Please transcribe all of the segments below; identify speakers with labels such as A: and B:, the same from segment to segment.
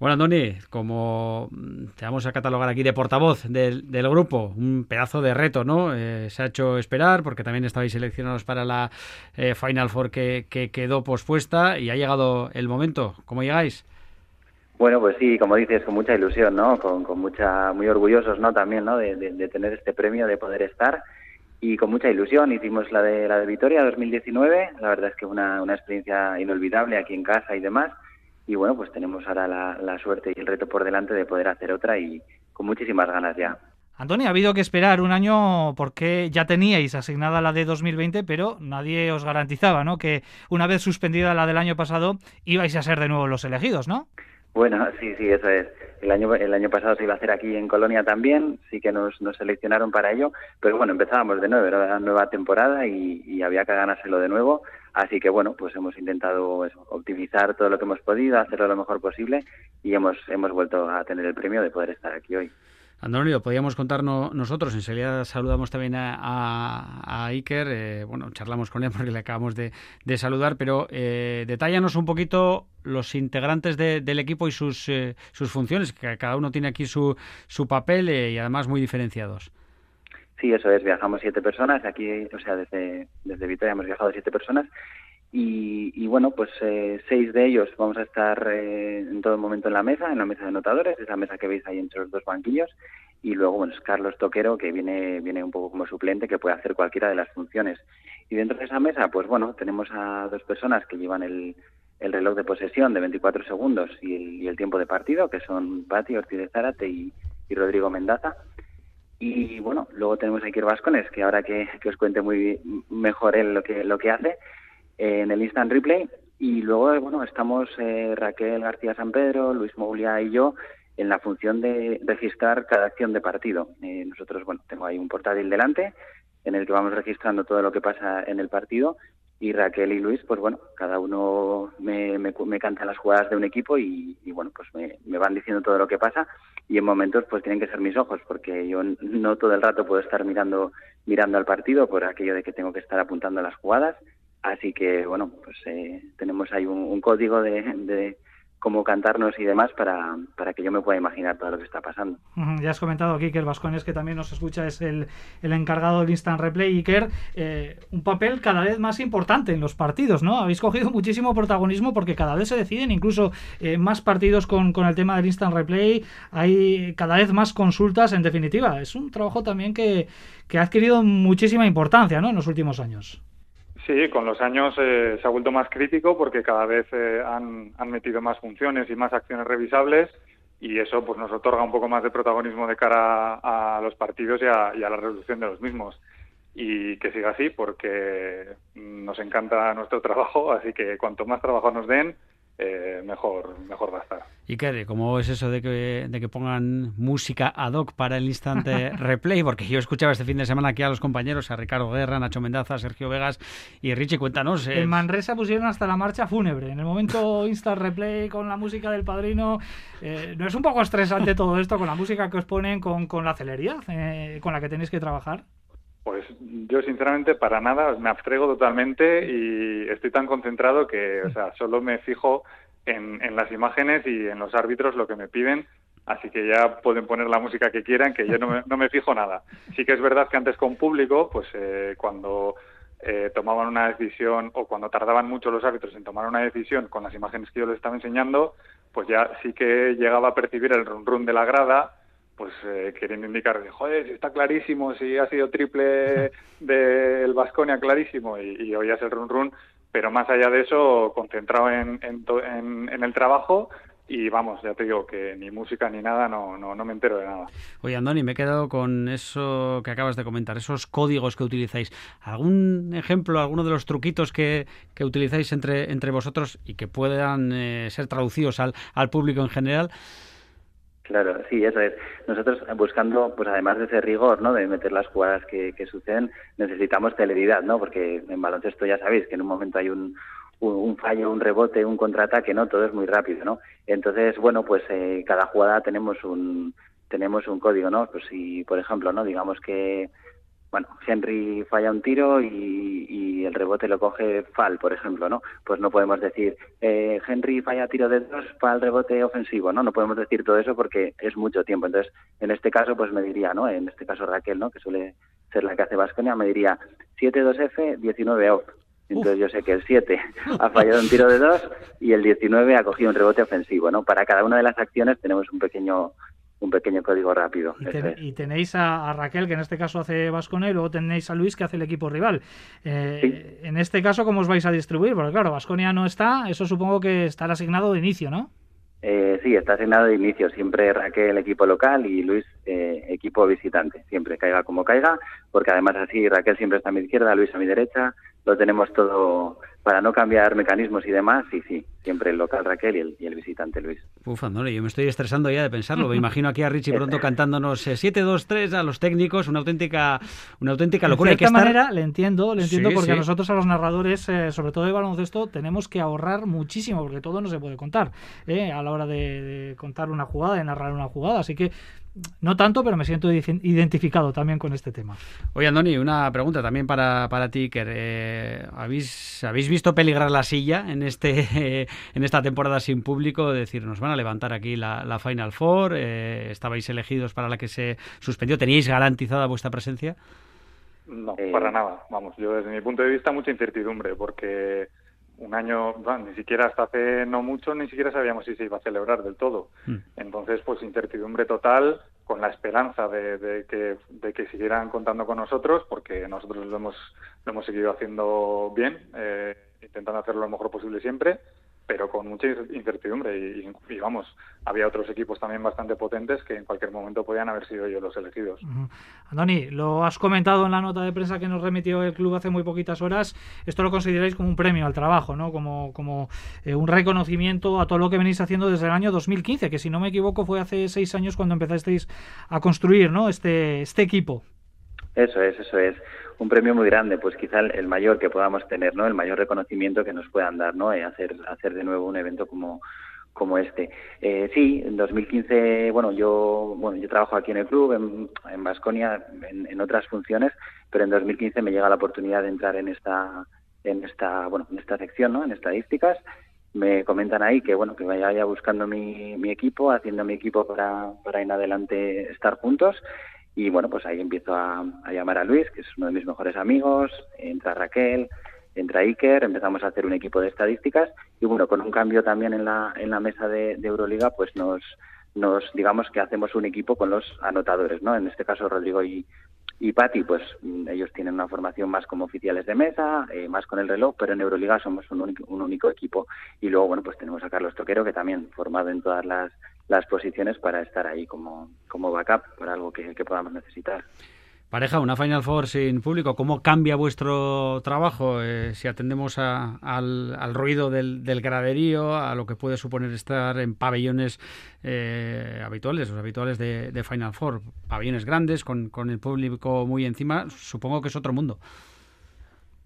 A: Bueno, Andoni, como te vamos a catalogar aquí de portavoz del, grupo, un pedazo de reto, ¿no? Eh, se ha hecho esperar porque también estabais seleccionados para la eh, Final Four que, quedó pospuesta y ha llegado el momento. ¿Cómo llegáis?
B: Bueno, pues sí, como dices, con mucha ilusión, ¿no? Con, mucha, muy orgullosos, ¿no? También, ¿no? De, tener este premio, de poder estar y con mucha ilusión hicimos la de la de Vitoria 2019. La verdad es que una, una experiencia inolvidable aquí en casa y demás y bueno, pues tenemos ahora la, suerte y el reto por delante de poder hacer otra y con muchísimas ganas ya.
C: Antonio, ha habido que esperar un año porque ya teníais asignada la de 2020, pero nadie os garantizaba, ¿no? Que una vez suspendida la del año pasado ibais a ser de nuevo los elegidos, ¿no?
B: Bueno, sí, sí, eso es. El año, el año pasado se iba a hacer aquí en Colonia también, sí que nos, nos seleccionaron para ello, pero bueno, empezábamos de nuevo, era una nueva temporada y, y había que ganárselo de nuevo. Así que bueno, pues hemos intentado optimizar todo lo que hemos podido, hacerlo lo mejor posible y hemos, hemos vuelto a tener el premio de poder estar aquí hoy.
A: Antonio, podíamos contarnos nosotros, enseguida saludamos también a, Iker, eh, bueno, charlamos con él porque le acabamos de, saludar, pero eh, detállanos un poquito los integrantes del equipo y sus, eh, sus funciones, que cada uno tiene aquí su, su papel y además muy diferenciados.
B: Sí, eso es, viajamos siete personas, aquí, o sea, desde, desde Vitoria hemos viajado siete personas y, bueno, pues eh, seis de ellos vamos a estar eh, en todo momento en la mesa, en la mesa de notadores, esa mesa que veis ahí entre los dos banquillos y luego, bueno, es Carlos Toquero que viene, viene un poco como suplente que puede hacer cualquiera de las funciones. Y dentro de esa mesa, pues bueno, tenemos a dos personas que llevan el, el reloj de posesión de 24 segundos y el, tiempo de partido, que son Pati Ortiz de Zárate y, y Rodrigo Mendaza. Y bueno, luego tenemos a Iker Vascones, que ahora que, os cuente muy mejor él lo que, lo que hace en el Instant Replay. Y luego, bueno, estamos eh, Raquel García San Pedro, Luis Moglia y yo en la función de registrar cada acción de partido. Eh, nosotros, bueno, tengo ahí un portátil delante en el que vamos registrando todo lo que pasa en el partido y Raquel y Luis, pues bueno, cada uno me, me, me canta las jugadas de un equipo y, bueno, pues me, me, van diciendo todo lo que pasa y en momentos pues tienen que ser mis ojos porque yo no todo el rato puedo estar mirando mirando al partido por aquello de que tengo que estar apuntando las jugadas, así que bueno, pues eh, tenemos ahí un, código de cómo cantarnos y demás para, para que yo me pueda imaginar todo lo que está pasando.
C: Ya has comentado aquí que el Vascones, que también nos escucha, es el, el encargado del Instant Replay. Iker, eh, un papel cada vez más importante en los partidos, ¿no? Habéis cogido muchísimo protagonismo porque cada vez se deciden incluso eh, más partidos con, con el tema del Instant Replay. Hay cada vez más consultas, en definitiva. Es un trabajo también que, que ha adquirido muchísima importancia, ¿no? En los últimos años.
D: Sí, con los años eh, se ha vuelto más crítico porque cada vez eh, han, metido más funciones y más acciones revisables y eso pues nos otorga un poco más de protagonismo de cara a, los partidos y a, la resolución de los mismos. Y que siga así porque nos encanta nuestro trabajo, así que cuanto más trabajo nos den, eh, mejor, mejor va a estar.
A: ¿Y qué? ¿Cómo es eso de que, de que pongan música ad hoc para el instante replay? Porque yo escuchaba este fin de semana aquí a los compañeros, a Ricardo Guerra, Nacho Mendaza, Sergio Vegas y Richie, cuéntanos.
C: En eh, Manresa pusieron hasta la marcha fúnebre. En el momento instant replay con la música del padrino, eh, ¿no es un poco estresante todo esto con la música que os ponen, con, con la celeridad con la que tenéis que trabajar?
D: Pues yo sinceramente para nada me abstrego totalmente y estoy tan concentrado que, o sea, solo me fijo en, las imágenes y en los árbitros lo que me piden, así que ya pueden poner la música que quieran, que yo no me, no me fijo nada. Sí que es verdad que antes con público, pues eh, cuando eh, tomaban una decisión o cuando tardaban mucho los árbitros en tomar una decisión con las imágenes que yo les estaba enseñando, pues ya sí que llegaba a percibir el run de la grada pues eh, queriendo indicar, joder, está clarísimo, si ha sido triple del Vasconia clarísimo, y, y oías el run run, pero más allá de eso, concentrado en, en, en, el trabajo y vamos, ya te digo que ni música ni nada, no, no, no me entero de nada.
A: Oye, Andoni, me he quedado con eso que acabas de comentar, esos códigos que utilizáis. ¿Algún ejemplo, alguno de los truquitos que, que utilizáis entre, entre vosotros y que puedan eh, ser traducidos al, al público en general?
B: Claro, sí, eso es. Nosotros eh, buscando, pues además de ese rigor, ¿no? De meter las jugadas que, que suceden, necesitamos celeridad, ¿no? Porque en baloncesto ya sabéis que en un momento hay un, un, fallo, un rebote, un contraataque, ¿no? Todo es muy rápido, ¿no? Entonces, bueno, pues eh, cada jugada tenemos un tenemos un código, ¿no? Pues si, por ejemplo, ¿no? Digamos que bueno, Henry falla un tiro y, el rebote lo coge Fal, por ejemplo, ¿no? Pues no podemos decir, eh, Henry falla tiro de dos, Fal rebote ofensivo, ¿no? No podemos decir todo eso porque es mucho tiempo. Entonces, en este caso, pues me diría, ¿no? En este caso Raquel, ¿no? Que suele ser la que hace Vasconia, me diría 7-2F, 19 off. Entonces yo sé que el 7 ha fallado un tiro de dos y el 19 ha cogido un rebote ofensivo, ¿no? Para cada una de las acciones tenemos un pequeño un pequeño código rápido.
C: Y, tenéis a, Raquel, que en este caso hace Vasconia, y luego tenéis a Luis, que hace el equipo rival. Eh, en este caso, ¿cómo os vais a distribuir? Porque claro, Vasconia no está, eso supongo que estará asignado de inicio, ¿no?
B: Eh, sí, está asignado de inicio. Siempre Raquel equipo local y Luis eh, equipo visitante. Siempre caiga como caiga, porque además así Raquel siempre está a mi izquierda, Luis a mi derecha. Lo tenemos todo para no cambiar mecanismos y demás, sí, sí, siempre el local Raquel y el, visitante Luis.
A: Uf, Andone, yo me estoy estresando ya de pensarlo. Me imagino aquí a Richie pronto cantándonos 7-2-3 eh, a los técnicos, una auténtica, una auténtica locura.
C: De cierta manera, le entiendo, le entiendo porque a nosotros, a los narradores, eh, sobre todo de baloncesto, tenemos que ahorrar muchísimo, porque todo no se puede contar eh, a la hora de, contar una jugada, de narrar una jugada. Así que no tanto, pero me siento identificado también con este tema.
A: Oye, Andoni, una pregunta también para, para ti, Iker. ¿habéis, ¿Habéis visto peligrar la silla en, este, en esta temporada sin público? Decir, nos van a levantar aquí la, Final Four, eh, estabais elegidos para la que se suspendió, ¿teníais garantizada vuestra presencia?
D: No, para nada. Vamos, yo desde mi punto de vista mucha incertidumbre, porque un año, ni siquiera hasta hace no mucho, ni siquiera sabíamos si se iba a celebrar del todo. Hmm. Entonces, pues incertidumbre total, con la esperanza de, que, de que siguieran contando con nosotros, porque nosotros lo hemos, lo hemos seguido haciendo bien, eh, intentando hacerlo lo mejor posible siempre, pero con mucha incertidumbre y, vamos, había otros equipos también bastante potentes que en cualquier momento podían haber sido ellos los elegidos.
C: Andoni, lo has comentado en la nota de prensa que nos remitió el club hace muy poquitas horas, esto lo consideráis como un premio al trabajo, ¿no? Como, como eh, un reconocimiento a todo lo que venís haciendo desde el año 2015, que si no me equivoco fue hace seis años cuando empezasteis a construir, ¿no? Este, este equipo.
B: Eso es, eso es un premio muy grande, pues quizá el, mayor que podamos tener, ¿no? El mayor reconocimiento que nos puedan dar, ¿no? Y hacer, hacer de nuevo un evento como, como este. Eh, sí, en 2015, bueno, yo, bueno, yo trabajo aquí en el club, en Vasconia, en, en, otras funciones, pero en 2015 me llega la oportunidad de entrar en esta, en esta, bueno, en esta sección, ¿no? En estadísticas. Me comentan ahí que, bueno, que vaya buscando mi, mi equipo, haciendo mi equipo para, para en adelante estar juntos y bueno, pues ahí empiezo a, llamar a Luis, que es uno de mis mejores amigos, entra Raquel, entra Iker, empezamos a hacer un equipo de estadísticas y bueno, con un cambio también en la, en la mesa de, Euroliga, pues nos, nos digamos que hacemos un equipo con los anotadores, ¿no? En este caso Rodrigo y, y Pati, pues mm, ellos tienen una formación más como oficiales de mesa, eh, más con el reloj, pero en Euroliga somos un único, un único equipo. Y luego, bueno, pues tenemos a Carlos Toquero, que también formado en todas las las posiciones para estar ahí como, como backup para algo que, podamos necesitar.
A: Pareja, una Final Four sin público, ¿cómo cambia vuestro trabajo eh, si atendemos al, ruido del, graderío, a lo que puede suponer estar en pabellones eh, habituales, los habituales de, Final Four? Pabellones grandes, con, con el público muy encima, supongo que es otro mundo.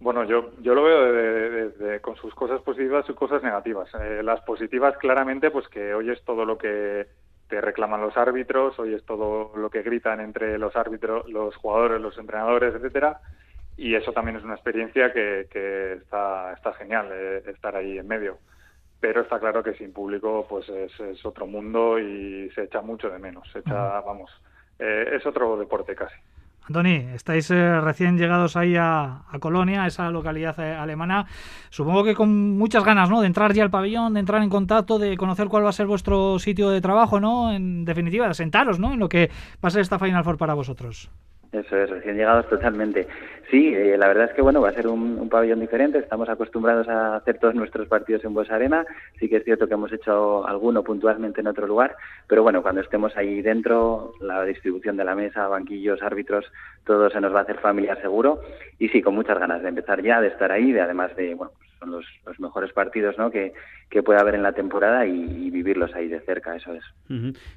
D: Bueno, yo, yo lo veo con sus cosas positivas y cosas negativas. Eh, las positivas, claramente, pues que hoy es todo lo que te reclaman los árbitros, hoy es todo lo que gritan entre los árbitros, los jugadores, los entrenadores, etcétera. Y eso también es una experiencia que, que está, está genial, eh, estar ahí en medio. Pero está claro que sin público, pues es, es otro mundo y se echa mucho de menos. Se echa, vamos, eh, es otro deporte casi.
C: Antoni, estáis eh, recién llegados ahí a, Colonia, esa localidad eh, alemana. Supongo que con muchas ganas, ¿no? De entrar ya al pabellón, de entrar en contacto, de conocer cuál va a ser vuestro sitio de trabajo, ¿no? En definitiva, de sentaros, ¿no? En lo que va a ser esta Final Four para vosotros.
B: Eso es, recién llegados totalmente. Sí, eh, la verdad es que bueno, va a ser un, pabellón diferente. Estamos acostumbrados a hacer todos nuestros partidos en Bues Arena. Sí que es cierto que hemos hecho alguno puntualmente en otro lugar, pero bueno, cuando estemos ahí dentro, la distribución de la mesa, banquillos, árbitros, todo se nos va a hacer familiar seguro. Y sí, con muchas ganas de empezar ya, de estar ahí, de además de bueno, son los, mejores partidos ¿no? que, que puede haber en la temporada y, vivirlos ahí de cerca, eso es.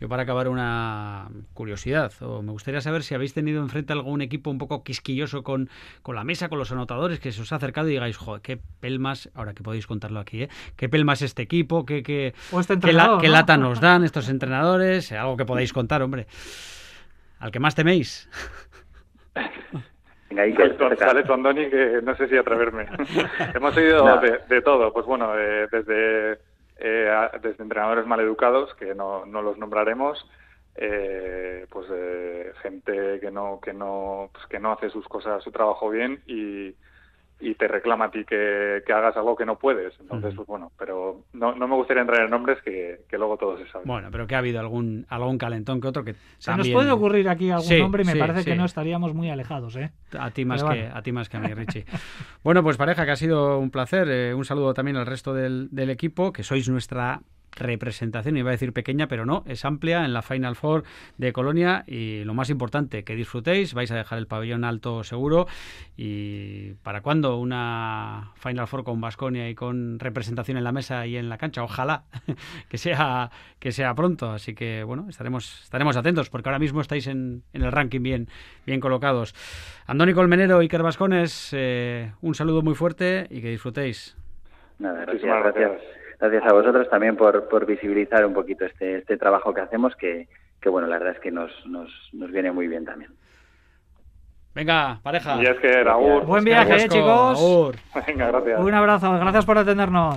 A: Yo para acabar una curiosidad, o me gustaría saber si habéis tenido enfrente algún equipo un poco quisquilloso con, con la mesa, con los anotadores, que se os ha acercado y digáis, joder, qué pelmas, ahora que podéis contarlo aquí, ¿eh? qué pelmas este equipo, qué, qué,
C: este
A: qué, lata nos dan estos entrenadores, algo que podáis contar, hombre. Al que más teméis.
D: Tu Andoni que no sé si atreverme. Hemos oído de, todo, pues bueno, eh, desde, eh, desde entrenadores maleducados, que no, no los nombraremos, eh, pues gente que no que no pues que no hace sus cosas su trabajo bien y, y te reclama a ti que, hagas algo que no puedes. Entonces, pues bueno, pero no, no, me gustaría entrar en nombres que, luego todos se saben.
A: Bueno, pero que ha habido algún algún calentón que otro que
C: Se nos puede ocurrir aquí algún nombre y me parece que no estaríamos muy alejados, ¿eh?
A: A ti más, que, a ti más que a mí, Richie. bueno, pues pareja, que ha sido un placer. Eh, un saludo también al resto del, del equipo, que sois nuestra representación, iba a decir pequeña, pero no, es amplia en la Final Four de Colonia y lo más importante, que disfrutéis, vais a dejar el pabellón alto seguro y ¿para cuándo una Final Four con Basconia y con representación en la mesa y en la cancha? Ojalá que sea que sea pronto, así que bueno, estaremos estaremos atentos porque ahora mismo estáis en, el ranking bien bien colocados. Andoni Colmenero, Iker Vascones, eh, un saludo muy fuerte y que disfrutéis.
B: Nada, gracias gracias a vosotros también por, por visibilizar un poquito este, este trabajo que hacemos, que, que bueno, la verdad es que nos, nos, nos viene muy bien también.
A: Venga, pareja.
D: Y es que Raúl.
C: Buen viaje, eh, chicos.
D: Venga, gracias.
C: Un abrazo, gracias por atendernos.